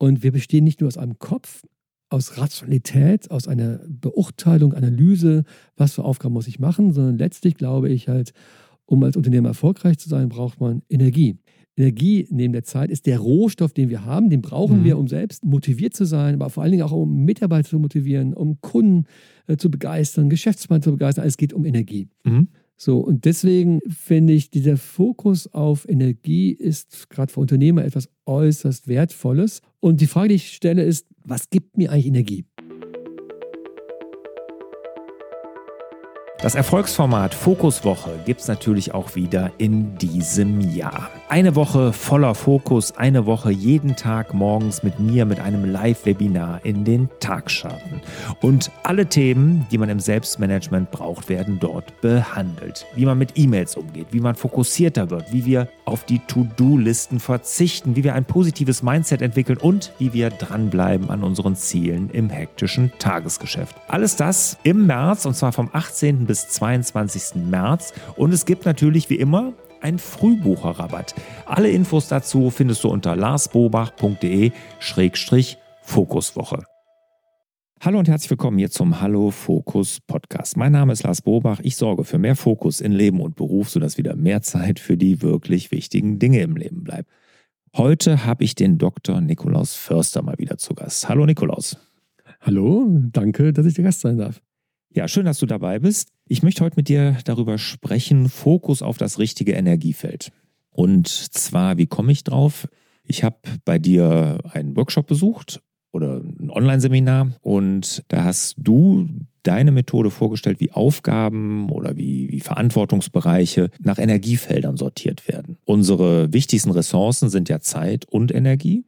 Und wir bestehen nicht nur aus einem Kopf, aus Rationalität, aus einer Beurteilung, Analyse, was für Aufgaben muss ich machen, sondern letztlich glaube ich halt, um als Unternehmer erfolgreich zu sein, braucht man Energie. Energie neben der Zeit ist der Rohstoff, den wir haben. Den brauchen mhm. wir, um selbst motiviert zu sein, aber vor allen Dingen auch um Mitarbeiter zu motivieren, um Kunden äh, zu begeistern, Geschäftsmann zu begeistern. Es geht um Energie. Mhm. So, und deswegen finde ich, dieser Fokus auf Energie ist gerade für Unternehmer etwas äußerst Wertvolles. Und die Frage, die ich stelle, ist, was gibt mir eigentlich Energie? Das Erfolgsformat Fokuswoche gibt es natürlich auch wieder in diesem Jahr. Eine Woche voller Fokus, eine Woche jeden Tag morgens mit mir mit einem Live-Webinar in den Tag starten. Und alle Themen, die man im Selbstmanagement braucht, werden dort behandelt. Wie man mit E-Mails umgeht, wie man fokussierter wird, wie wir auf die To-Do-Listen verzichten, wie wir ein positives Mindset entwickeln und wie wir dranbleiben an unseren Zielen im hektischen Tagesgeschäft. Alles das im März und zwar vom 18 bis 22. März. Und es gibt natürlich wie immer ein Frühbucherrabatt. Alle Infos dazu findest du unter larsbobach.de-fokuswoche. Hallo und herzlich willkommen hier zum Hallo Fokus Podcast. Mein Name ist Lars Bobach. Ich sorge für mehr Fokus in Leben und Beruf, sodass wieder mehr Zeit für die wirklich wichtigen Dinge im Leben bleibt. Heute habe ich den Dr. Nikolaus Förster mal wieder zu Gast. Hallo Nikolaus. Hallo, danke, dass ich der Gast sein darf. Ja, schön, dass du dabei bist. Ich möchte heute mit dir darüber sprechen, Fokus auf das richtige Energiefeld. Und zwar, wie komme ich drauf? Ich habe bei dir einen Workshop besucht oder ein Online-Seminar und da hast du deine Methode vorgestellt, wie Aufgaben oder wie, wie Verantwortungsbereiche nach Energiefeldern sortiert werden. Unsere wichtigsten Ressourcen sind ja Zeit und Energie.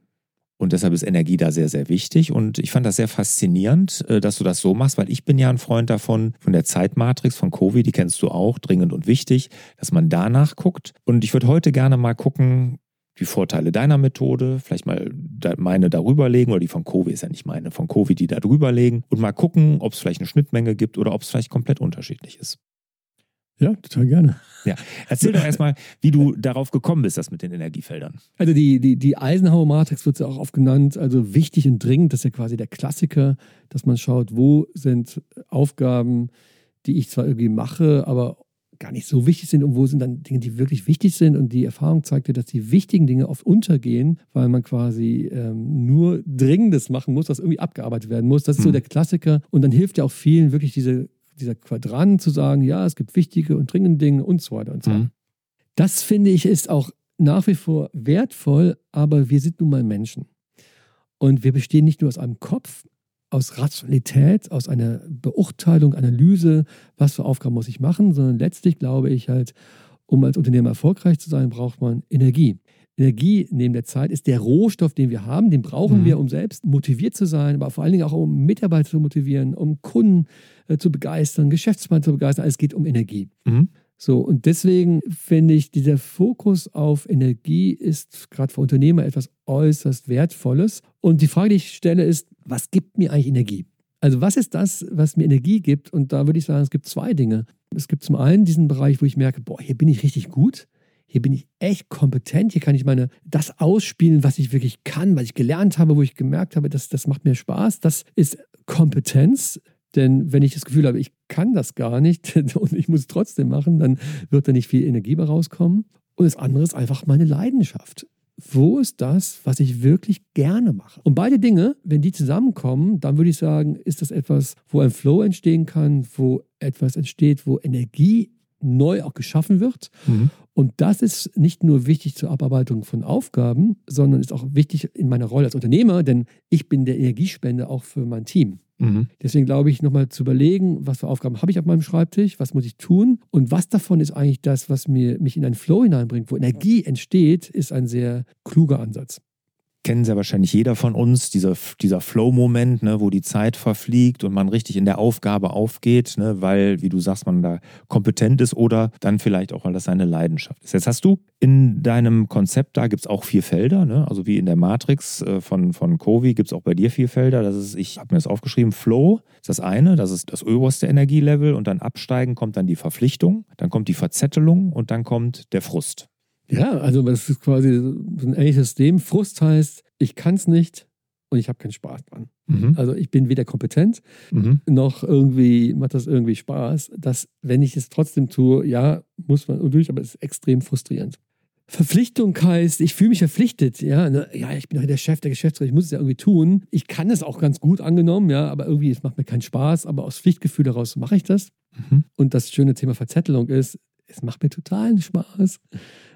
Und deshalb ist Energie da sehr, sehr wichtig. Und ich fand das sehr faszinierend, äh, dass du das so machst, weil ich bin ja ein Freund davon, von der Zeitmatrix von Covid, die kennst du auch, dringend und wichtig, dass man danach guckt. Und ich würde heute gerne mal gucken, die Vorteile deiner Methode, vielleicht mal meine darüber legen, oder die von Covid ist ja nicht meine, von Covid die da drüber legen und mal gucken, ob es vielleicht eine Schnittmenge gibt oder ob es vielleicht komplett unterschiedlich ist. Ja, total gerne. Ja, erzähl doch erstmal, wie du darauf gekommen bist, das mit den Energiefeldern. Also die, die, die Eisenhower-Matrix wird ja auch oft genannt, also wichtig und dringend, das ist ja quasi der Klassiker, dass man schaut, wo sind Aufgaben, die ich zwar irgendwie mache, aber gar nicht so wichtig sind und wo sind dann Dinge, die wirklich wichtig sind. Und die Erfahrung zeigt ja, dass die wichtigen Dinge oft untergehen, weil man quasi ähm, nur Dringendes machen muss, was irgendwie abgearbeitet werden muss. Das ist so hm. der Klassiker. Und dann hilft ja auch vielen wirklich diese dieser Quadrant zu sagen, ja, es gibt wichtige und dringende Dinge und so weiter und so Mhm. Das finde ich ist auch nach wie vor wertvoll, aber wir sind nun mal Menschen. Und wir bestehen nicht nur aus einem Kopf, aus Rationalität, aus einer Beurteilung, Analyse, was für Aufgaben muss ich machen, sondern letztlich glaube ich halt, um als Unternehmer erfolgreich zu sein, braucht man Energie. Energie neben der Zeit ist der Rohstoff, den wir haben. Den brauchen mhm. wir, um selbst motiviert zu sein, aber vor allen Dingen auch um Mitarbeiter zu motivieren, um Kunden äh, zu begeistern, Geschäftsmann zu begeistern. Es geht um Energie. Mhm. So, und deswegen finde ich, dieser Fokus auf Energie ist gerade für Unternehmer etwas äußerst Wertvolles. Und die Frage, die ich stelle, ist, was gibt mir eigentlich Energie? Also was ist das, was mir Energie gibt? Und da würde ich sagen, es gibt zwei Dinge. Es gibt zum einen diesen Bereich, wo ich merke, boah, hier bin ich richtig gut hier bin ich echt kompetent, hier kann ich meine, das ausspielen, was ich wirklich kann, was ich gelernt habe, wo ich gemerkt habe, das, das macht mir Spaß. Das ist Kompetenz. Denn wenn ich das Gefühl habe, ich kann das gar nicht und ich muss es trotzdem machen, dann wird da nicht viel Energie mehr rauskommen. Und das andere ist einfach meine Leidenschaft. Wo ist das, was ich wirklich gerne mache? Und beide Dinge, wenn die zusammenkommen, dann würde ich sagen, ist das etwas, wo ein Flow entstehen kann, wo etwas entsteht, wo Energie neu auch geschaffen wird. Mhm. Und das ist nicht nur wichtig zur Abarbeitung von Aufgaben, sondern ist auch wichtig in meiner Rolle als Unternehmer, denn ich bin der Energiespender auch für mein Team. Mhm. Deswegen glaube ich, nochmal zu überlegen, was für Aufgaben habe ich auf meinem Schreibtisch, was muss ich tun und was davon ist eigentlich das, was mir, mich in einen Flow hineinbringt, wo Energie entsteht, ist ein sehr kluger Ansatz kennen ja wahrscheinlich jeder von uns, dieser, dieser Flow-Moment, ne, wo die Zeit verfliegt und man richtig in der Aufgabe aufgeht, ne, weil, wie du sagst, man da kompetent ist oder dann vielleicht auch, weil das seine Leidenschaft ist. Jetzt hast du in deinem Konzept, da gibt es auch vier Felder, ne, also wie in der Matrix äh, von, von Covey gibt es auch bei dir vier Felder. Das ist, ich habe mir das aufgeschrieben, Flow ist das eine, das ist das oberste Energielevel und dann absteigen kommt dann die Verpflichtung, dann kommt die Verzettelung und dann kommt der Frust. Ja, also das ist quasi ein ähnliches System. Frust heißt, ich kann es nicht, und ich habe keinen Spaß dran. Mhm. Also ich bin weder kompetent Mhm. noch irgendwie macht das irgendwie Spaß. Dass, wenn ich es trotzdem tue, ja, muss man durch, aber es ist extrem frustrierend. Verpflichtung heißt, ich fühle mich verpflichtet. Ja, ne? ja, ich bin doch der Chef, der Geschäftsführer, ich muss es ja irgendwie tun. Ich kann es auch ganz gut angenommen, ja, aber irgendwie, es macht mir keinen Spaß. Aber aus Pflichtgefühl heraus mache ich das. Mhm. Und das schöne Thema Verzettelung ist, es macht mir totalen Spaß.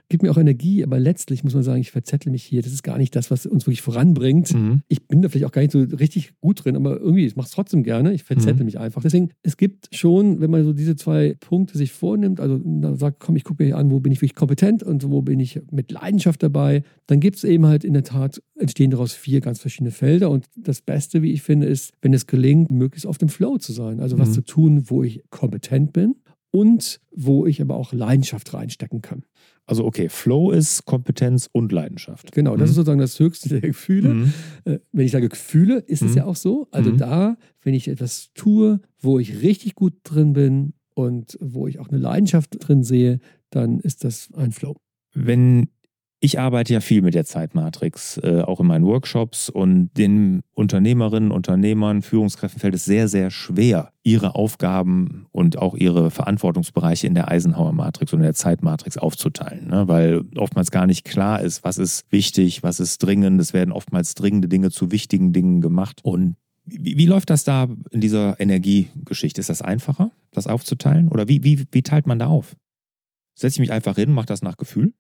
Gibt mir auch Energie, aber letztlich muss man sagen, ich verzettel mich hier. Das ist gar nicht das, was uns wirklich voranbringt. Mhm. Ich bin da vielleicht auch gar nicht so richtig gut drin, aber irgendwie, ich mache es trotzdem gerne. Ich verzettel Mhm. mich einfach. Deswegen, es gibt schon, wenn man so diese zwei Punkte sich vornimmt, also sagt, komm, ich gucke mir hier an, wo bin ich wirklich kompetent und wo bin ich mit Leidenschaft dabei, dann gibt es eben halt in der Tat, entstehen daraus vier ganz verschiedene Felder. Und das Beste, wie ich finde, ist, wenn es gelingt, möglichst auf dem Flow zu sein. Also was Mhm. zu tun, wo ich kompetent bin und wo ich aber auch Leidenschaft reinstecken kann. Also okay, Flow ist Kompetenz und Leidenschaft. Genau, das Mhm. ist sozusagen das höchste der Gefühle. Mhm. Äh, wenn ich sage Gefühle, ist es Mhm. ja auch so. Also Mhm. da, wenn ich etwas tue, wo ich richtig gut drin bin und wo ich auch eine Leidenschaft drin sehe, dann ist das ein Flow. Wenn ich arbeite ja viel mit der Zeitmatrix, äh, auch in meinen Workshops und den Unternehmerinnen, Unternehmern, Führungskräften fällt es sehr, sehr schwer, ihre Aufgaben und auch ihre Verantwortungsbereiche in der Eisenhower Matrix und in der Zeitmatrix aufzuteilen, ne? weil oftmals gar nicht klar ist, was ist wichtig, was ist dringend. Es werden oftmals dringende Dinge zu wichtigen Dingen gemacht und wie, wie läuft das da in dieser Energiegeschichte? Ist das einfacher, das aufzuteilen? Oder wie, wie, wie teilt man da auf? Setze ich mich einfach hin, mache das nach Gefühl?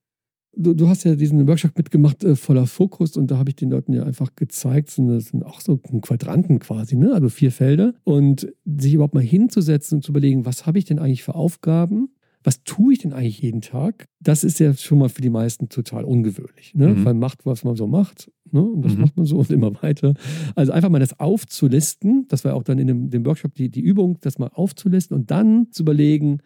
Du, du hast ja diesen Workshop mitgemacht äh, voller Fokus und da habe ich den Leuten ja einfach gezeigt, sind, das sind auch so Quadranten quasi, ne? also vier Felder. Und sich überhaupt mal hinzusetzen und zu überlegen, was habe ich denn eigentlich für Aufgaben? Was tue ich denn eigentlich jeden Tag? Das ist ja schon mal für die meisten total ungewöhnlich. Ne? Mhm. Man macht, was man so macht. Ne? Und das Mhm. macht man so und immer weiter. Also einfach mal das aufzulisten. Das war auch dann in dem, dem Workshop die, die Übung, das mal aufzulisten und dann zu überlegen,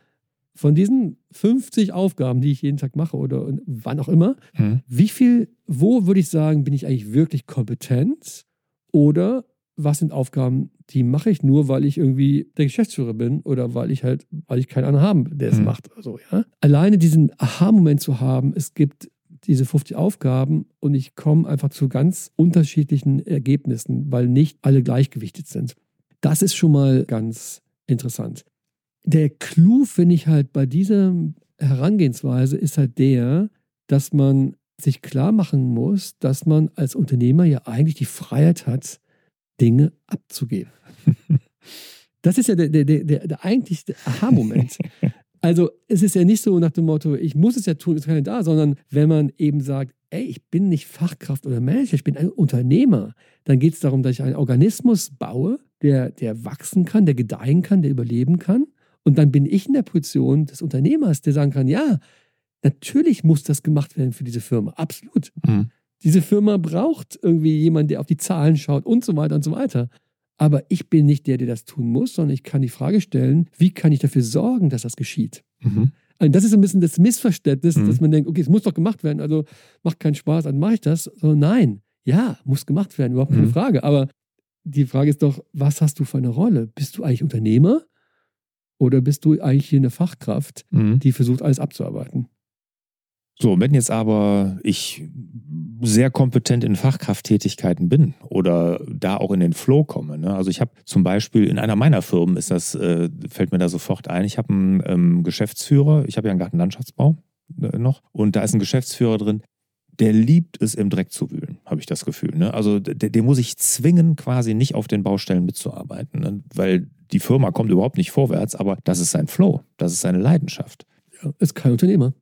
von diesen 50 Aufgaben, die ich jeden Tag mache oder wann auch immer, Mhm. wie viel, wo würde ich sagen, bin ich eigentlich wirklich kompetent? Oder was sind Aufgaben, die mache ich nur, weil ich irgendwie der Geschäftsführer bin oder weil ich halt, weil ich keinen anderen habe, der es Mhm. macht. Also, ja? Alleine diesen Aha-Moment zu haben, es gibt diese 50 Aufgaben und ich komme einfach zu ganz unterschiedlichen Ergebnissen, weil nicht alle gleichgewichtet sind. Das ist schon mal ganz interessant. Der Clou, finde ich halt bei dieser Herangehensweise, ist halt der, dass man sich klar machen muss, dass man als Unternehmer ja eigentlich die Freiheit hat, Dinge abzugeben. Das ist ja der, der, der, der, eigentliche Aha-Moment. Also es ist ja nicht so nach dem Motto, ich muss es ja tun, ist keiner da, sondern wenn man eben sagt, ey, ich bin nicht Fachkraft oder Manager, ich bin ein Unternehmer, dann geht es darum, dass ich einen Organismus baue, der, der wachsen kann, der gedeihen kann, der überleben kann. Und dann bin ich in der Position des Unternehmers, der sagen kann, ja, natürlich muss das gemacht werden für diese Firma. Absolut. Mhm. Diese Firma braucht irgendwie jemanden, der auf die Zahlen schaut und so weiter und so weiter. Aber ich bin nicht der, der das tun muss, sondern ich kann die Frage stellen, wie kann ich dafür sorgen, dass das geschieht? Mhm. Und das ist ein bisschen das Missverständnis, Mhm. dass man denkt, okay, es muss doch gemacht werden, also macht keinen Spaß, dann mache ich das. So, nein, ja, muss gemacht werden, überhaupt keine Mhm. Frage. Aber die Frage ist doch, was hast du für eine Rolle? Bist du eigentlich Unternehmer oder bist du eigentlich hier eine Fachkraft, Mhm. die versucht, alles abzuarbeiten? So, wenn jetzt aber ich sehr kompetent in Fachkrafttätigkeiten bin oder da auch in den Flow komme. Ne? Also ich habe zum Beispiel in einer meiner Firmen ist das, äh, fällt mir da sofort ein, ich habe einen ähm, Geschäftsführer, ich habe ja einen Gartenlandschaftsbau äh, noch und da ist ein Geschäftsführer drin, der liebt es, im Dreck zu wühlen, habe ich das Gefühl. Ne? Also der, der muss ich zwingen, quasi nicht auf den Baustellen mitzuarbeiten, ne? weil die Firma kommt überhaupt nicht vorwärts, aber das ist sein Flow, das ist seine Leidenschaft. Ja, ist kein Unternehmer.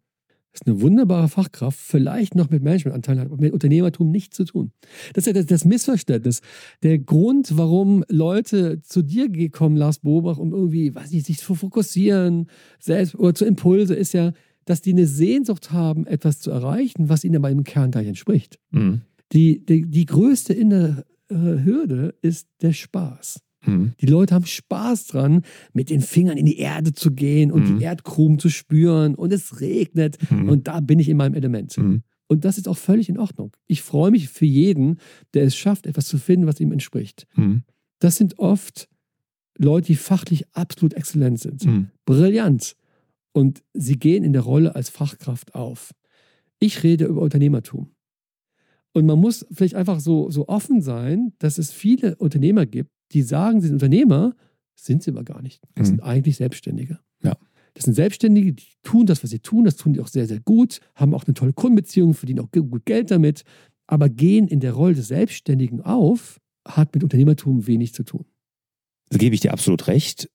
Ist eine wunderbare Fachkraft, vielleicht noch mit Managementanteilen, hat aber mit Unternehmertum nichts zu tun. Das ist ja das, das Missverständnis. Der Grund, warum Leute zu dir kommen, Lars Bobach, um irgendwie, weiß nicht, sich zu fokussieren, selbst oder zu Impulse, ist ja, dass die eine Sehnsucht haben, etwas zu erreichen, was ihnen aber im Kern gar nicht entspricht. Mhm. Die, die, die größte innere äh, Hürde ist der Spaß. Mhm. Die Leute haben Spaß dran, mit den Fingern in die Erde zu gehen und Mhm. die Erdkrumen zu spüren und es regnet Mhm. und da bin ich in meinem Element. Mhm. Und das ist auch völlig in Ordnung. Ich freue mich für jeden, der es schafft, etwas zu finden, was ihm entspricht. Das sind oft Leute, die fachlich absolut exzellent sind. Brillant. Und sie gehen in der Rolle als Fachkraft auf. Ich rede über Unternehmertum. Und man muss vielleicht einfach so, so offen sein, dass es viele Unternehmer gibt, die sagen, sie sind Unternehmer, sind sie aber gar nicht. Das mhm. sind eigentlich Selbstständige. Ja. Das sind Selbstständige, die tun das, was sie tun, das tun die auch sehr, sehr gut, haben auch eine tolle Kundenbeziehung, verdienen auch gut Geld damit, aber gehen in der Rolle des Selbstständigen auf, hat mit Unternehmertum wenig zu tun. Da gebe ich dir absolut recht.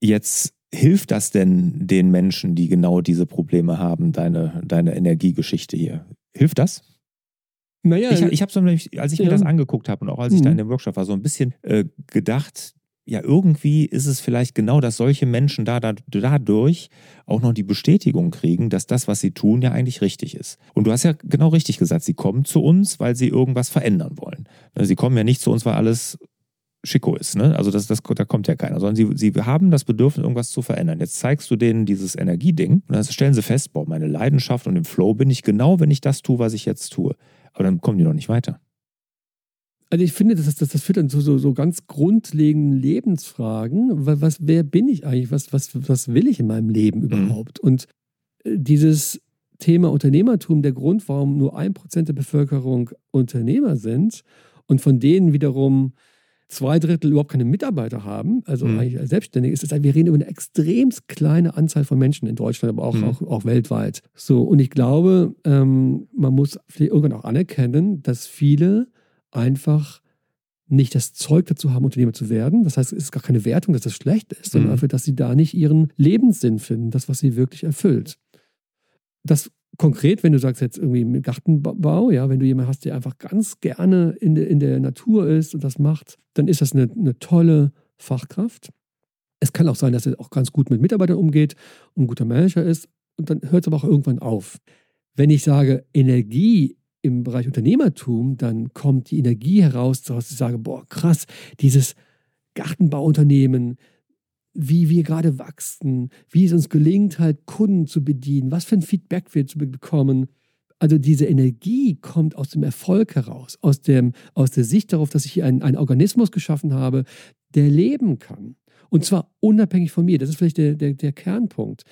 Jetzt hilft das denn den Menschen, die genau diese Probleme haben, deine, deine Energiegeschichte hier? Hilft das? Naja, ich, ich habe so, als ich ja. mir das angeguckt habe und auch als ich mhm. da in dem Workshop war, so ein bisschen äh, gedacht, ja, irgendwie ist es vielleicht genau, dass solche Menschen da, da, dadurch auch noch die Bestätigung kriegen, dass das, was sie tun, ja eigentlich richtig ist. Und du hast ja genau richtig gesagt, sie kommen zu uns, weil sie irgendwas verändern wollen. Sie kommen ja nicht zu uns, weil alles Schicko ist. Ne? Also das, das, da kommt ja keiner, sondern sie, sie haben das Bedürfnis, irgendwas zu verändern. Jetzt zeigst du denen dieses Energieding und dann stellen sie fest, boah, meine Leidenschaft und im Flow bin ich genau, wenn ich das tue, was ich jetzt tue. Aber dann kommen die noch nicht weiter. Also ich finde, das, das, das führt dann zu so, so ganz grundlegenden Lebensfragen. Was, wer bin ich eigentlich? Was, was, was will ich in meinem Leben mhm. überhaupt? Mhm. Und äh, dieses Thema Unternehmertum, der Grund, warum nur ein Prozent der Bevölkerung Unternehmer sind und von denen wiederum zwei Drittel überhaupt keine Mitarbeiter haben, also mhm. eigentlich selbstständig ist, ist, wir reden über eine extrem kleine Anzahl von Menschen in Deutschland, aber auch, mhm. auch, auch, weltweit. So, und ich glaube, ähm, man muss irgendwann auch anerkennen, dass viele einfach nicht das Zeug dazu haben, Unternehmer zu werden. Das heißt, es ist gar keine Wertung, dass das schlecht ist, sondern mhm. einfach, dass sie da nicht ihren Lebenssinn finden, das, was sie wirklich erfüllt. Das konkret, wenn du sagst jetzt irgendwie mit Gartenbau, ja, wenn du jemanden hast, der einfach ganz gerne in, de, in der Natur ist und das macht, dann ist das eine, eine tolle Fachkraft. Es kann auch sein, dass er auch ganz gut mit Mitarbeitern umgeht und ein guter Manager ist und dann hört es aber auch irgendwann auf. Wenn ich sage, Energie im Bereich Unternehmertum, dann kommt die Energie heraus, dass ich sage, boah, krass, dieses Gartenbauunternehmen, wie wir gerade wachsen, wie es uns gelingt, halt Kunden zu bedienen, was für ein Feedback wir zu bekommen. Also diese Energie kommt aus dem Erfolg heraus, aus, dem, aus der Sicht darauf, dass ich hier einen, einen Organismus geschaffen habe, der leben kann. Und zwar unabhängig von mir. Das ist vielleicht der, der, der Kernpunkt.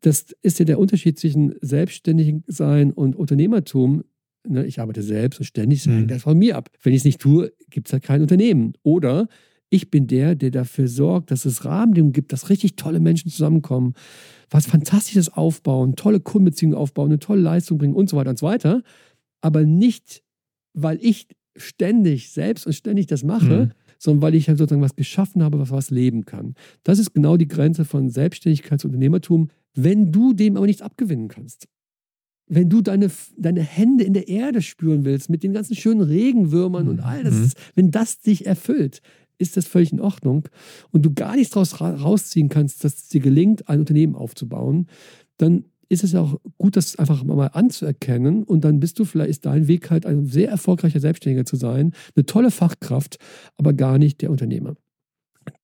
Das ist ja der Unterschied zwischen Selbstständigsein und Unternehmertum. Ne, ich arbeite selbst und ständig hängt mhm. das von mir ab. Wenn ich es nicht tue, gibt es halt kein Unternehmen. Oder ich bin der, der dafür sorgt, dass es Rahmenbedingungen gibt, dass richtig tolle Menschen zusammenkommen, was Fantastisches aufbauen, tolle Kundenbeziehungen aufbauen, eine tolle Leistung bringen und so weiter und so weiter. Aber nicht, weil ich ständig, selbst und ständig das mache, mhm. sondern weil ich halt sozusagen was geschaffen habe, was was leben kann. Das ist genau die Grenze von Selbstständigkeit und Unternehmertum, wenn du dem aber nichts abgewinnen kannst wenn du deine, deine Hände in der Erde spüren willst, mit den ganzen schönen Regenwürmern und all das, mhm. wenn das dich erfüllt, ist das völlig in Ordnung und du gar nichts daraus rausziehen kannst, dass es dir gelingt, ein Unternehmen aufzubauen, dann ist es ja auch gut, das einfach mal anzuerkennen und dann bist du vielleicht, ist dein Weg halt ein sehr erfolgreicher Selbstständiger zu sein, eine tolle Fachkraft, aber gar nicht der Unternehmer.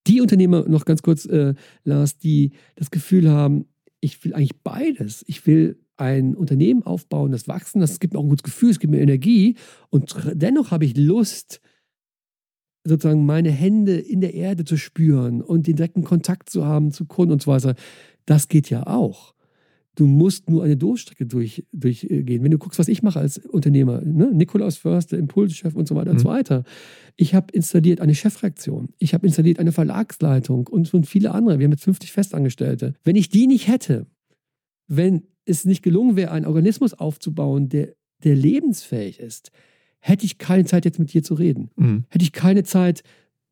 Die Unternehmer, noch ganz kurz, äh, Lars, die das Gefühl haben, ich will eigentlich beides. Ich will ein Unternehmen aufbauen, das wachsen, das gibt mir auch ein gutes Gefühl, es gibt mir Energie und dennoch habe ich Lust, sozusagen meine Hände in der Erde zu spüren und den direkten Kontakt zu haben zu Kunden und so weiter. Das geht ja auch. Du musst nur eine Durchstrecke durch, durchgehen. Wenn du guckst, was ich mache als Unternehmer, ne? Nikolaus Förster, Impulschef und so weiter mhm. und so weiter. Ich habe installiert eine Chefreaktion. Ich habe installiert eine Verlagsleitung und, und viele andere. Wir haben jetzt 50 Festangestellte. Wenn ich die nicht hätte, wenn es nicht gelungen wäre, einen Organismus aufzubauen, der, der lebensfähig ist, hätte ich keine Zeit, jetzt mit dir zu reden. Mhm. Hätte ich keine Zeit,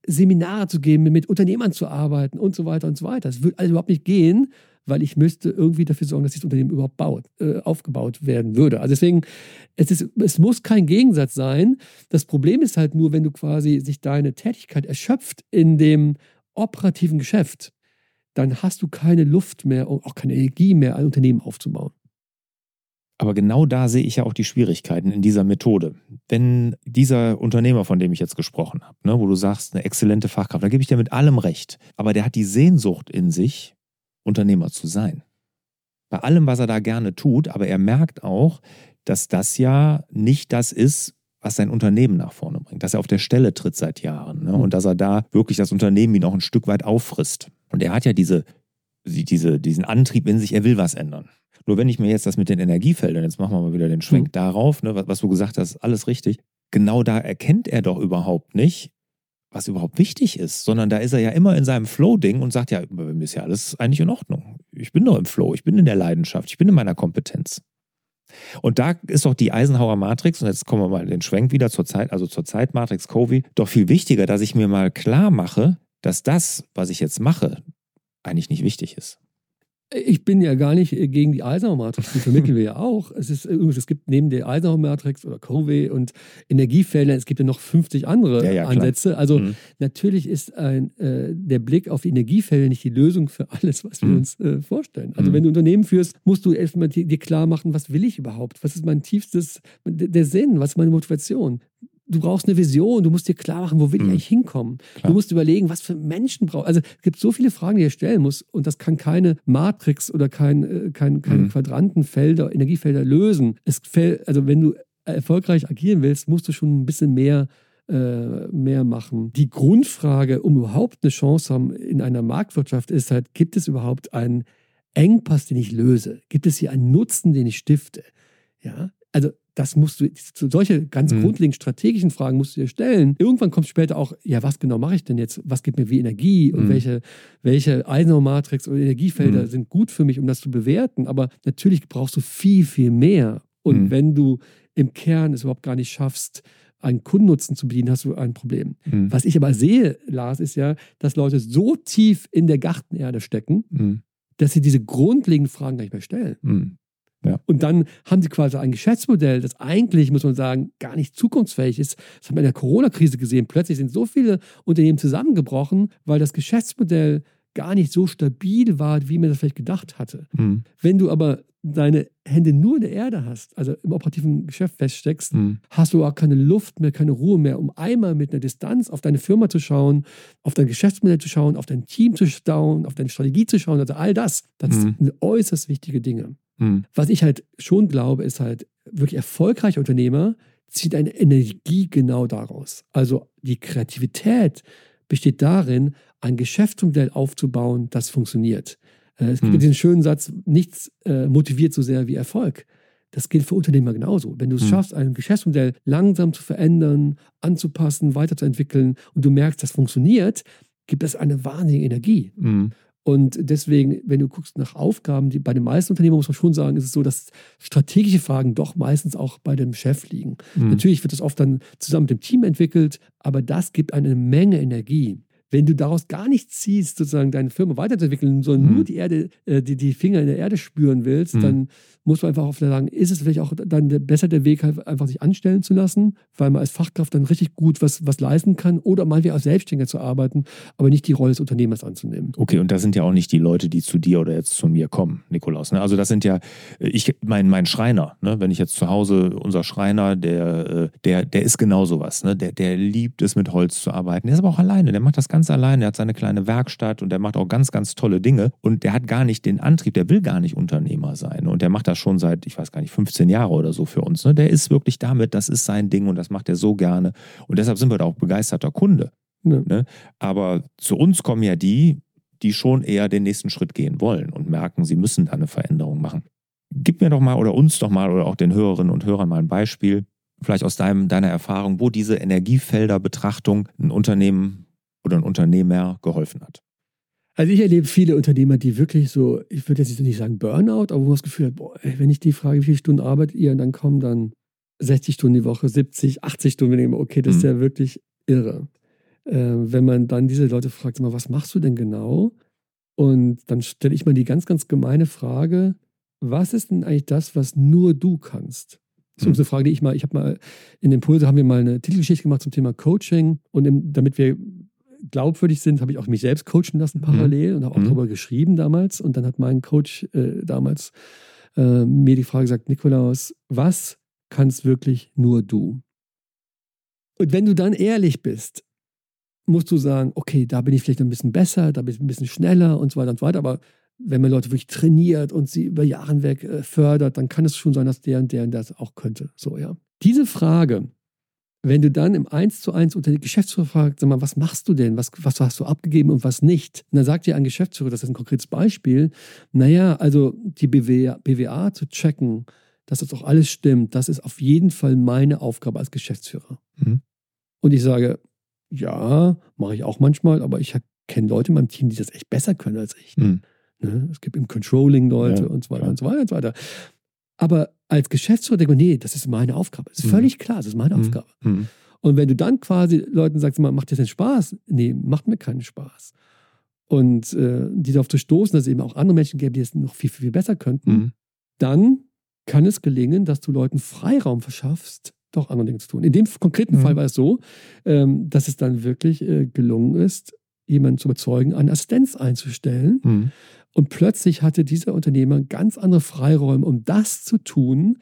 Seminare zu geben, mit Unternehmern zu arbeiten und so weiter und so weiter. Es würde also überhaupt nicht gehen, weil ich müsste irgendwie dafür sorgen, dass das Unternehmen überhaupt baut, äh, aufgebaut werden würde. Also deswegen, es, ist, es muss kein Gegensatz sein. Das Problem ist halt nur, wenn du quasi sich deine Tätigkeit erschöpft in dem operativen Geschäft, dann hast du keine Luft mehr und auch keine Energie mehr, ein Unternehmen aufzubauen. Aber genau da sehe ich ja auch die Schwierigkeiten in dieser Methode. Wenn dieser Unternehmer, von dem ich jetzt gesprochen habe, ne, wo du sagst, eine exzellente Fachkraft, da gebe ich dir mit allem recht. Aber der hat die Sehnsucht in sich, Unternehmer zu sein. Bei allem, was er da gerne tut, aber er merkt auch, dass das ja nicht das ist, was sein Unternehmen nach vorne bringt, dass er auf der Stelle tritt seit Jahren ne? und dass er da wirklich das Unternehmen ihn auch ein Stück weit auffrisst. Und er hat ja diese, diese, diesen Antrieb in sich, er will was ändern. Nur wenn ich mir jetzt das mit den Energiefeldern, jetzt machen wir mal wieder den Schwenk mhm. darauf, ne, was, was du gesagt hast, alles richtig. Genau da erkennt er doch überhaupt nicht, was überhaupt wichtig ist, sondern da ist er ja immer in seinem Flow-Ding und sagt, ja, bei mir ist ja alles eigentlich in Ordnung. Ich bin doch im Flow, ich bin in der Leidenschaft, ich bin in meiner Kompetenz. Und da ist doch die Eisenhower Matrix, und jetzt kommen wir mal in den Schwenk wieder zur Zeit, also zur Zeitmatrix Covey, doch viel wichtiger, dass ich mir mal klar mache, dass das, was ich jetzt mache, eigentlich nicht wichtig ist. Ich bin ja gar nicht gegen die Eisenhower-Matrix, die vermitteln wir ja auch. Es, ist, es gibt neben der Eisenhower-Matrix oder Covey und Energiefelder, es gibt ja noch 50 andere ja, ja, Ansätze. Also mhm. natürlich ist ein, äh, der Blick auf die Energiefelder nicht die Lösung für alles, was wir mhm. uns äh, vorstellen. Also mhm. wenn du Unternehmen führst, musst du erstmal dir, dir klar machen, was will ich überhaupt? Was ist mein tiefstes, der Sinn? Was ist meine Motivation? Du brauchst eine Vision, du musst dir klar machen, wo will ich mhm. eigentlich hinkommen. Klar. Du musst überlegen, was für Menschen braucht. Also es gibt so viele Fragen, die ihr stellen musst und das kann keine Matrix oder kein, äh, kein, keine mhm. Quadrantenfelder, Energiefelder lösen. Es fällt, also wenn du erfolgreich agieren willst, musst du schon ein bisschen mehr äh, mehr machen. Die Grundfrage, um überhaupt eine Chance haben in einer Marktwirtschaft, ist halt, gibt es überhaupt einen Engpass, den ich löse? Gibt es hier einen Nutzen, den ich stifte? Ja, also das musst du, solche ganz mhm. grundlegenden strategischen Fragen musst du dir stellen. Irgendwann kommt später auch, ja, was genau mache ich denn jetzt? Was gibt mir wie Energie und mhm. welche, welche Eisenhower-Matrix oder Energiefelder mhm. sind gut für mich, um das zu bewerten? Aber natürlich brauchst du viel, viel mehr. Und mhm. wenn du im Kern es überhaupt gar nicht schaffst, einen Kundennutzen zu bedienen, hast du ein Problem. Mhm. Was ich aber sehe, Lars, ist ja, dass Leute so tief in der Gartenerde stecken, mhm. dass sie diese grundlegenden Fragen gar nicht mehr stellen. Ja. Und dann haben sie quasi ein Geschäftsmodell, das eigentlich, muss man sagen, gar nicht zukunftsfähig ist. Das haben wir in der Corona-Krise gesehen. Plötzlich sind so viele Unternehmen zusammengebrochen, weil das Geschäftsmodell gar nicht so stabil war, wie man das vielleicht gedacht hatte. Mhm. Wenn du aber deine Hände nur in der Erde hast, also im operativen Geschäft feststeckst, mhm. hast du auch keine Luft mehr, keine Ruhe mehr, um einmal mit einer Distanz auf deine Firma zu schauen, auf dein Geschäftsmodell zu schauen, auf dein Team zu schauen, auf deine Strategie zu schauen. Also all das, das mhm. sind äußerst wichtige Dinge. Mhm. Was ich halt schon glaube, ist halt, wirklich erfolgreiche Unternehmer ziehen eine Energie genau daraus. Also die Kreativität besteht darin, ein Geschäftsmodell aufzubauen, das funktioniert. Äh, es gibt hm. diesen schönen Satz, nichts äh, motiviert so sehr wie Erfolg. Das gilt für Unternehmer genauso. Wenn du es hm. schaffst, ein Geschäftsmodell langsam zu verändern, anzupassen, weiterzuentwickeln und du merkst, das funktioniert, gibt es eine wahnsinnige Energie. Hm. Und deswegen, wenn du guckst nach Aufgaben, die bei den meisten Unternehmen muss man schon sagen, ist es so, dass strategische Fragen doch meistens auch bei dem Chef liegen. Mhm. Natürlich wird das oft dann zusammen mit dem Team entwickelt, aber das gibt eine Menge Energie wenn du daraus gar nichts ziehst, sozusagen deine Firma weiterzuentwickeln, sondern mhm. nur die Erde, äh, die, die Finger in der Erde spüren willst, mhm. dann muss man einfach auch sagen, ist es vielleicht auch dann besser der Weg, halt einfach sich anstellen zu lassen, weil man als Fachkraft dann richtig gut was, was leisten kann oder mal wie als Selbstständiger zu arbeiten, aber nicht die Rolle des Unternehmers anzunehmen. Okay, und das sind ja auch nicht die Leute, die zu dir oder jetzt zu mir kommen, Nikolaus. Ne? Also das sind ja, ich, mein, mein Schreiner, ne? wenn ich jetzt zu Hause, unser Schreiner, der, äh, der, der ist genau sowas, ne? der, der liebt es mit Holz zu arbeiten, der ist aber auch alleine, der macht das ganz alleine, der hat seine kleine Werkstatt und der macht auch ganz, ganz tolle Dinge und der hat gar nicht den Antrieb, der will gar nicht Unternehmer sein und der macht das das schon seit, ich weiß gar nicht, 15 Jahre oder so für uns. Ne? Der ist wirklich damit, das ist sein Ding und das macht er so gerne. Und deshalb sind wir da auch begeisterter Kunde. Ja. Ne? Aber zu uns kommen ja die, die schon eher den nächsten Schritt gehen wollen und merken, sie müssen da eine Veränderung machen. Gib mir doch mal oder uns doch mal oder auch den Hörerinnen und Hörern mal ein Beispiel, vielleicht aus deinem, deiner Erfahrung, wo diese Energiefelderbetrachtung ein Unternehmen oder ein Unternehmer geholfen hat. Also ich erlebe viele Unternehmer, die wirklich so, ich würde jetzt nicht sagen Burnout, aber wo man das Gefühl hat, boah, wenn ich die frage, wie viele Stunden arbeitet ihr, und dann kommen dann 60 Stunden die Woche, 70, 80 Stunden, wenn ich denke, okay, das ist mhm. ja wirklich irre. Äh, wenn man dann diese Leute fragt, mal, was machst du denn genau? Und dann stelle ich mal die ganz, ganz gemeine Frage, was ist denn eigentlich das, was nur du kannst? Das ist mhm. eine Frage, die ich mal, ich habe mal in Impulse haben wir mal eine Titelgeschichte gemacht zum Thema Coaching und im, damit wir glaubwürdig sind, habe ich auch mich selbst coachen lassen mhm. parallel mhm. und habe auch mhm. darüber geschrieben damals. Und dann hat mein Coach äh, damals äh, mir die Frage gesagt, Nikolaus, was kannst wirklich nur du? Und wenn du dann ehrlich bist, musst du sagen, okay, da bin ich vielleicht ein bisschen besser, da bin ich ein bisschen schneller und so weiter und so weiter. Aber wenn man Leute wirklich trainiert und sie über Jahre hinweg äh, fördert, dann kann es schon sein, dass der und der und das auch könnte. So, ja. Diese Frage wenn du dann im 1 zu 1 unter die Geschäftsführer fragst, sag mal, was machst du denn? Was, was hast du abgegeben und was nicht? Und dann sagt dir ein Geschäftsführer, das ist ein konkretes Beispiel, naja, also die BWA, BWA zu checken, dass das auch alles stimmt, das ist auf jeden Fall meine Aufgabe als Geschäftsführer. Mhm. Und ich sage, ja, mache ich auch manchmal, aber ich kenne Leute in meinem Team, die das echt besser können als ich. Mhm. Ne? Es gibt im Controlling Leute ja, und so weiter klar. und so weiter und so weiter. Aber als Geschäftsführer denke ich, nee, das ist meine Aufgabe. Das ist mhm. völlig klar, das ist meine mhm. Aufgabe. Mhm. Und wenn du dann quasi Leuten sagst, macht dir das denn Spaß? Nee, macht mir keinen Spaß. Und äh, die darauf zu stoßen, dass es eben auch andere Menschen gäbe, die es noch viel, viel, viel besser könnten, dann kann es gelingen, dass du Leuten Freiraum verschaffst, doch andere Dinge zu tun. In dem konkreten mhm. Fall war es so, ähm, dass es dann wirklich äh, gelungen ist, jemanden zu überzeugen, eine Assistenz einzustellen. Mhm. Und plötzlich hatte dieser Unternehmer ganz andere Freiräume, um das zu tun,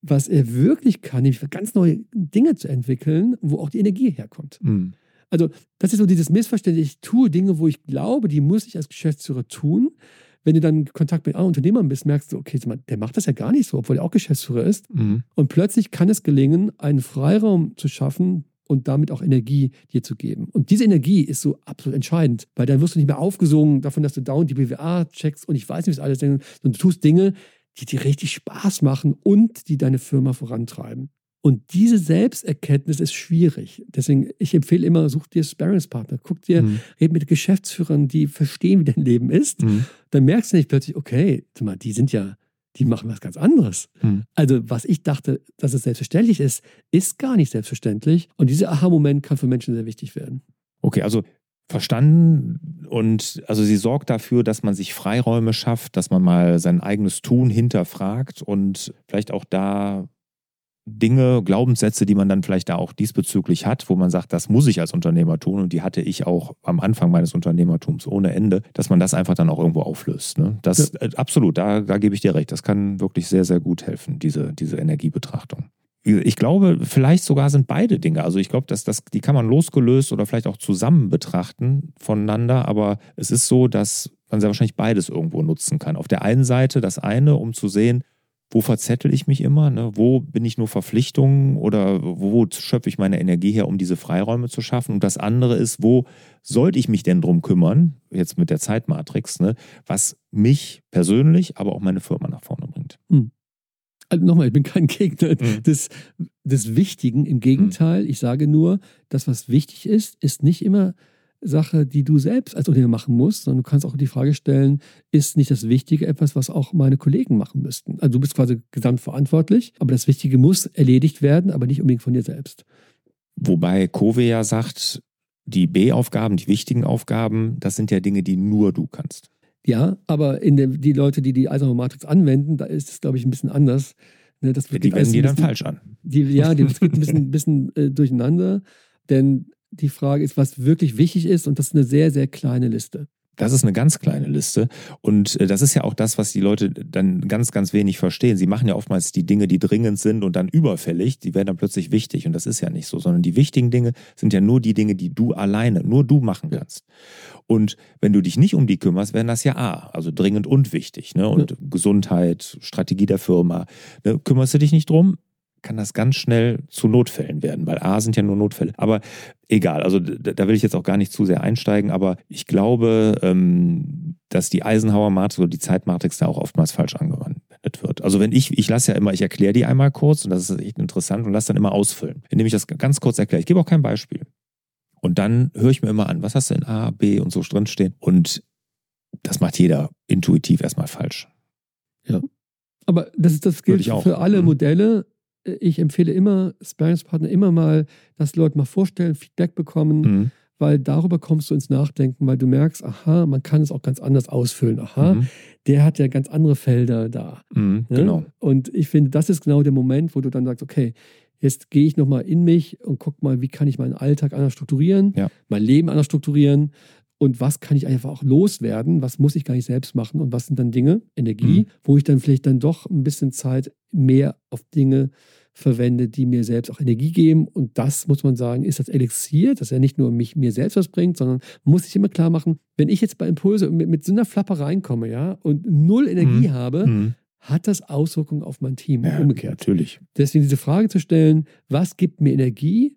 was er wirklich kann, nämlich ganz neue Dinge zu entwickeln, wo auch die Energie herkommt. Mhm. Also, das ist so dieses Missverständnis. Ich tue Dinge, wo ich glaube, die muss ich als Geschäftsführer tun. Wenn du dann in Kontakt mit anderen Unternehmern bist, merkst du, okay, der macht das ja gar nicht so, obwohl er auch Geschäftsführer ist. Mhm. Und plötzlich kann es gelingen, einen Freiraum zu schaffen, und damit auch Energie dir zu geben. Und diese Energie ist so absolut entscheidend, weil dann wirst du nicht mehr aufgesungen davon, dass du dauernd die BWA checkst und ich weiß nicht, was alles, sondern du tust Dinge, die dir richtig Spaß machen und die deine Firma vorantreiben. Und diese Selbsterkenntnis ist schwierig. Deswegen, ich empfehle immer, such dir Sparringspartner. Guck dir, mhm. red mit Geschäftsführern, die verstehen, wie dein Leben ist. Mhm. Dann merkst du nicht plötzlich, okay, die sind ja die machen was ganz anderes. Hm. Also, was ich dachte, dass es selbstverständlich ist, ist gar nicht selbstverständlich. Und dieser Aha-Moment kann für Menschen sehr wichtig werden. Okay, also verstanden und also sie sorgt dafür, dass man sich Freiräume schafft, dass man mal sein eigenes Tun hinterfragt und vielleicht auch da Dinge, Glaubenssätze, die man dann vielleicht da auch diesbezüglich hat, wo man sagt, das muss ich als Unternehmer tun und die hatte ich auch am Anfang meines Unternehmertums ohne Ende, dass man das einfach dann auch irgendwo auflöst. Ne? Das ja. äh, absolut, da, da gebe ich dir recht. Das kann wirklich sehr, sehr gut helfen, diese, diese Energiebetrachtung. Ich glaube, vielleicht sogar sind beide Dinge. Also ich glaube, dass das, die kann man losgelöst oder vielleicht auch zusammen betrachten voneinander, aber es ist so, dass man sehr wahrscheinlich beides irgendwo nutzen kann. Auf der einen Seite das eine, um zu sehen, wo verzettel ich mich immer, ne? wo bin ich nur Verpflichtungen oder wo schöpfe ich meine Energie her, um diese Freiräume zu schaffen. Und das andere ist, wo sollte ich mich denn drum kümmern, jetzt mit der Zeitmatrix, ne? was mich persönlich, aber auch meine Firma nach vorne bringt. Mhm. Also nochmal, ich bin kein Gegner mhm. des, des Wichtigen. Im Gegenteil, mhm. ich sage nur, das, was wichtig ist, ist nicht immer Sache, die du selbst als Unternehmer machen musst, sondern du kannst auch die Frage stellen, ist nicht das Wichtige etwas, was auch meine Kollegen machen müssten? Also du bist quasi gesamtverantwortlich, aber das Wichtige muss erledigt werden, aber nicht unbedingt von dir selbst. Wobei Kove ja sagt, die B-Aufgaben, die wichtigen Aufgaben, das sind ja Dinge, die nur du kannst. Ja, aber in der, die Leute, die die Eisenhower Matrix anwenden, da ist es, glaube ich, ein bisschen anders. Ne, das die wenden die dann falsch an. Die, ja, die, das geht ein bisschen, bisschen äh, durcheinander, denn die Frage ist, was wirklich wichtig ist. Und das ist eine sehr, sehr kleine Liste. Das ist eine ganz kleine Liste. Und äh, das ist ja auch das, was die Leute dann ganz, ganz wenig verstehen. Sie machen ja oftmals die Dinge, die dringend sind und dann überfällig, die werden dann plötzlich wichtig. Und das ist ja nicht so, sondern die wichtigen Dinge sind ja nur die Dinge, die du alleine, nur du machen kannst. Und wenn du dich nicht um die kümmerst, werden das ja A, also dringend und wichtig. Ne? Und ja. Gesundheit, Strategie der Firma. Ne? Kümmerst du dich nicht drum, kann das ganz schnell zu Notfällen werden, weil A sind ja nur Notfälle. Aber egal, also da will ich jetzt auch gar nicht zu sehr einsteigen, aber ich glaube, ähm, dass die Eisenhower-Matrix oder die Zeitmatrix da auch oftmals falsch angewandt wird. Also wenn ich, ich lasse ja immer, ich erkläre die einmal kurz und das ist echt interessant und lasse dann immer ausfüllen, indem ich das ganz kurz erkläre. Ich gebe auch kein Beispiel. Und dann höre ich mir immer an, was hast du in A, B und so drinstehen. Und das macht jeder intuitiv erstmal falsch. Ja. Aber das, das gilt für alle mhm. Modelle ich empfehle immer, Sparringspartner immer mal, dass die Leute mal vorstellen, Feedback bekommen, mhm. weil darüber kommst du ins Nachdenken, weil du merkst, aha, man kann es auch ganz anders ausfüllen. Aha, mhm. der hat ja ganz andere Felder da. Mhm, ja? Genau. Und ich finde, das ist genau der Moment, wo du dann sagst, okay, jetzt gehe ich nochmal in mich und guck mal, wie kann ich meinen Alltag anders strukturieren, ja. mein Leben anders strukturieren und was kann ich einfach auch loswerden, was muss ich gar nicht selbst machen und was sind dann Dinge, Energie, mhm. wo ich dann vielleicht dann doch ein bisschen Zeit mehr auf Dinge verwende, die mir selbst auch Energie geben. Und das, muss man sagen, ist das Elixier, dass er nicht nur mich, mir selbst was bringt, sondern muss ich immer klar machen, wenn ich jetzt bei Impulse mit, mit so einer Flappe reinkomme, ja, und null Energie mhm. habe, mhm. hat das Auswirkungen auf mein Team Ja, umgekehrt. Natürlich. Deswegen diese Frage zu stellen, was gibt mir Energie,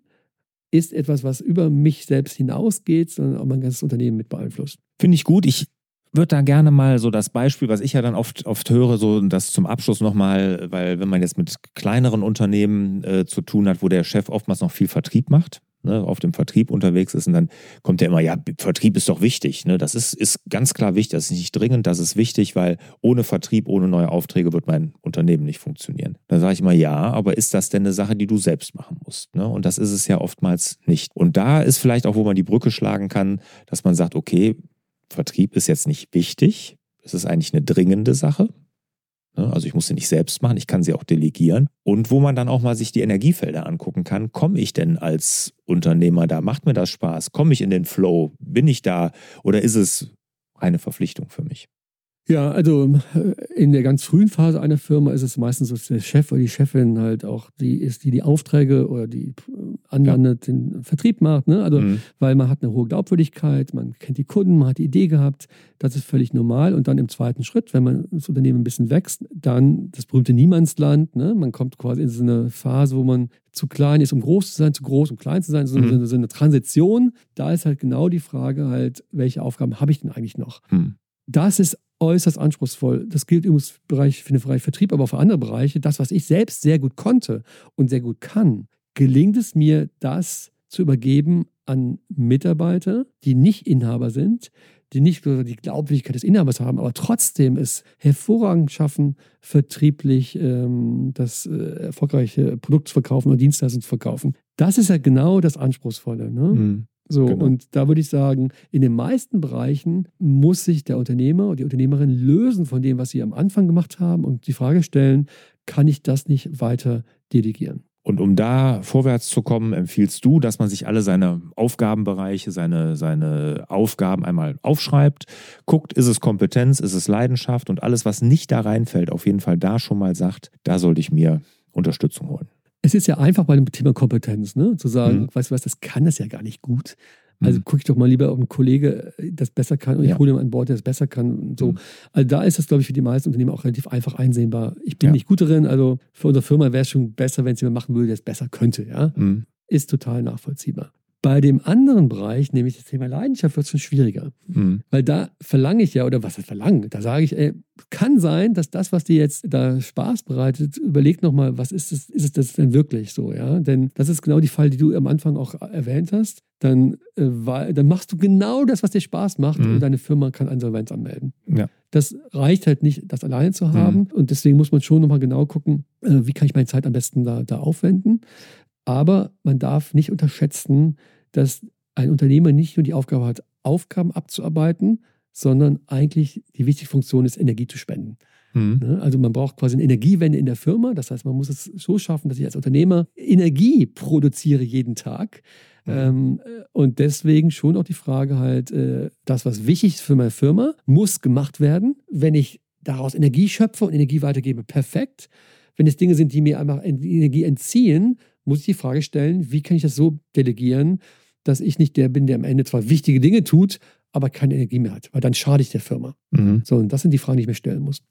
ist etwas, was über mich selbst hinausgeht, sondern auch mein ganzes Unternehmen mit beeinflusst. Finde ich gut. Ich würde da gerne mal so das Beispiel, was ich ja dann oft, oft höre, so das zum Abschluss nochmal, weil wenn man jetzt mit kleineren Unternehmen äh, zu tun hat, wo der Chef oftmals noch viel Vertrieb macht, ne, auf dem Vertrieb unterwegs ist und dann kommt der immer, ja, Vertrieb ist doch wichtig. Ne? Das ist, ist ganz klar wichtig, das ist nicht dringend, das ist wichtig, weil ohne Vertrieb, ohne neue Aufträge wird mein Unternehmen nicht funktionieren. Dann sage ich immer, ja, aber ist das denn eine Sache, die du selbst machen musst? Ne? Und das ist es ja oftmals nicht. Und da ist vielleicht auch, wo man die Brücke schlagen kann, dass man sagt, okay, Vertrieb ist jetzt nicht wichtig. Es ist eigentlich eine dringende Sache. Ne? Also ich muss sie nicht selbst machen, ich kann sie auch delegieren. Und wo man dann auch mal sich die Energiefelder angucken kann, komme ich denn als Unternehmer da? Macht mir das Spaß? Komme ich in den Flow? Bin ich da? Oder ist es eine Verpflichtung für mich? Ja, also äh, in der ganz frühen Phase einer Firma ist es meistens so, dass der Chef oder die Chefin halt auch die ist, die die Aufträge oder die äh, anlandet, den Vertrieb macht. Ne? Also, Mhm. weil man hat eine hohe Glaubwürdigkeit, man kennt die Kunden, man hat die Idee gehabt. Das ist völlig normal. Und dann im zweiten Schritt, wenn man das Unternehmen ein bisschen wächst, dann das berühmte Niemandsland. Ne? Man kommt quasi in so eine Phase, wo man zu klein ist, um groß zu sein, zu groß, um klein zu sein, so, Mhm. so, eine- so eine Transition. Da ist halt genau die Frage halt, welche Aufgaben habe ich denn eigentlich noch? Hm. Das ist äußerst anspruchsvoll. Das gilt übrigens für den Bereich- für den Bereich Vertrieb, aber auch für andere Bereiche. Das, was ich selbst sehr gut konnte und sehr gut kann, gelingt es mir, das zu übergeben an Mitarbeiter, die nicht Inhaber sind, die nicht die Glaubwürdigkeit des Inhabers haben, aber trotzdem es hervorragend schaffen, vertrieblich ähm, das äh, erfolgreiche Produkt zu verkaufen oder Dienstleistung zu verkaufen. Das ist ja genau das Anspruchsvolle. Ne? Hm. So, Genau. und da würde ich sagen, in den meisten Bereichen muss sich der Unternehmer und die Unternehmerin lösen von dem, was sie am Anfang gemacht haben und die Frage stellen, kann ich das nicht weiter delegieren? Und um da vorwärts zu kommen, empfiehlst du, dass man sich alle seine Aufgabenbereiche, seine, seine Aufgaben einmal aufschreibt, guckt, ist es Kompetenz, ist es Leidenschaft und alles, was nicht da reinfällt, auf jeden Fall da schon mal sagt, da sollte ich mir Unterstützung holen. Es ist ja einfach bei dem Thema Kompetenz, ne? zu sagen, Mhm. weißt du was, das kann das ja gar nicht gut. Also Mhm. gucke ich doch mal lieber, ob ein Kollege äh, das besser kann und Ja. ich hole ihn an Bord, der das besser kann. So. Mhm. Also da ist das, glaube ich, für die meisten Unternehmen auch relativ einfach einsehbar. Ich bin Ja. nicht gut darin, also für unsere Firma wäre es schon besser, wenn es jemand machen würde, der es besser könnte. Ja? Mhm. ist total nachvollziehbar. Bei dem anderen Bereich, nämlich das Thema Leidenschaft, wird es schon schwieriger. Mhm. Weil da verlange ich ja, oder was heißt verlangen? Da sage ich, ey, kann sein, dass das, was dir jetzt da Spaß bereitet, überleg nochmal, was ist es, ist es das denn wirklich so, ja? Denn das ist genau die Fall, die du am Anfang auch erwähnt hast. Dann, äh, weil, dann machst du genau das, was dir Spaß macht Mhm. und deine Firma kann Insolvenz anmelden. Ja. Das reicht halt nicht, das alleine zu haben. Und deswegen muss man schon nochmal genau gucken, äh, wie kann ich meine Zeit am besten da, da aufwenden. Aber man darf nicht unterschätzen, dass ein Unternehmer nicht nur die Aufgabe hat, Aufgaben abzuarbeiten, sondern eigentlich die wichtige Funktion ist, Energie zu spenden. Mhm. Ne? Also man braucht quasi eine Energiewende in der Firma. Das heißt, man muss es so schaffen, dass ich als Unternehmer Energie produziere jeden Tag. Mhm. Ähm, äh, und deswegen schon auch die Frage halt, äh, das, was wichtig ist für meine Firma, muss gemacht werden. Wenn ich daraus Energie schöpfe und Energie weitergebe, perfekt. Wenn es Dinge sind, die mir einfach Energie entziehen, muss ich die Frage stellen, wie kann ich das so delegieren, dass ich nicht der bin, der am Ende zwar wichtige Dinge tut, aber keine Energie mehr hat, weil dann schade ich der Firma. Mhm. So, und das sind die Fragen, die ich mir stellen muss.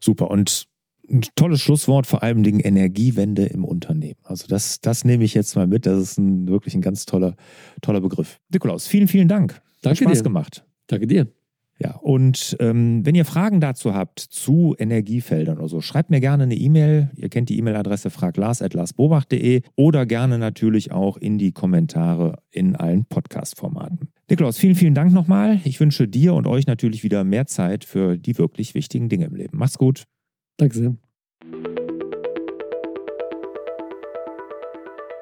Super. Und ein tolles Schlusswort, vor allem Dingen Energiewende im Unternehmen. Also das, das nehme ich jetzt mal mit. Das ist ein, wirklich ein ganz toller, toller Begriff. Nikolaus, vielen, vielen Dank. Hat Danke Spaß dir. gemacht. Danke dir. Ja, und ähm, wenn ihr Fragen dazu habt zu Energiefeldern oder so, schreibt mir gerne eine E-Mail. Ihr kennt die E-Mail-Adresse fraglars.larsbobach.de oder gerne natürlich auch in die Kommentare in allen Podcast-Formaten. Nikolaus, vielen, vielen Dank nochmal. Ich wünsche dir und euch natürlich wieder mehr Zeit für die wirklich wichtigen Dinge im Leben. Macht's gut. Danke sehr.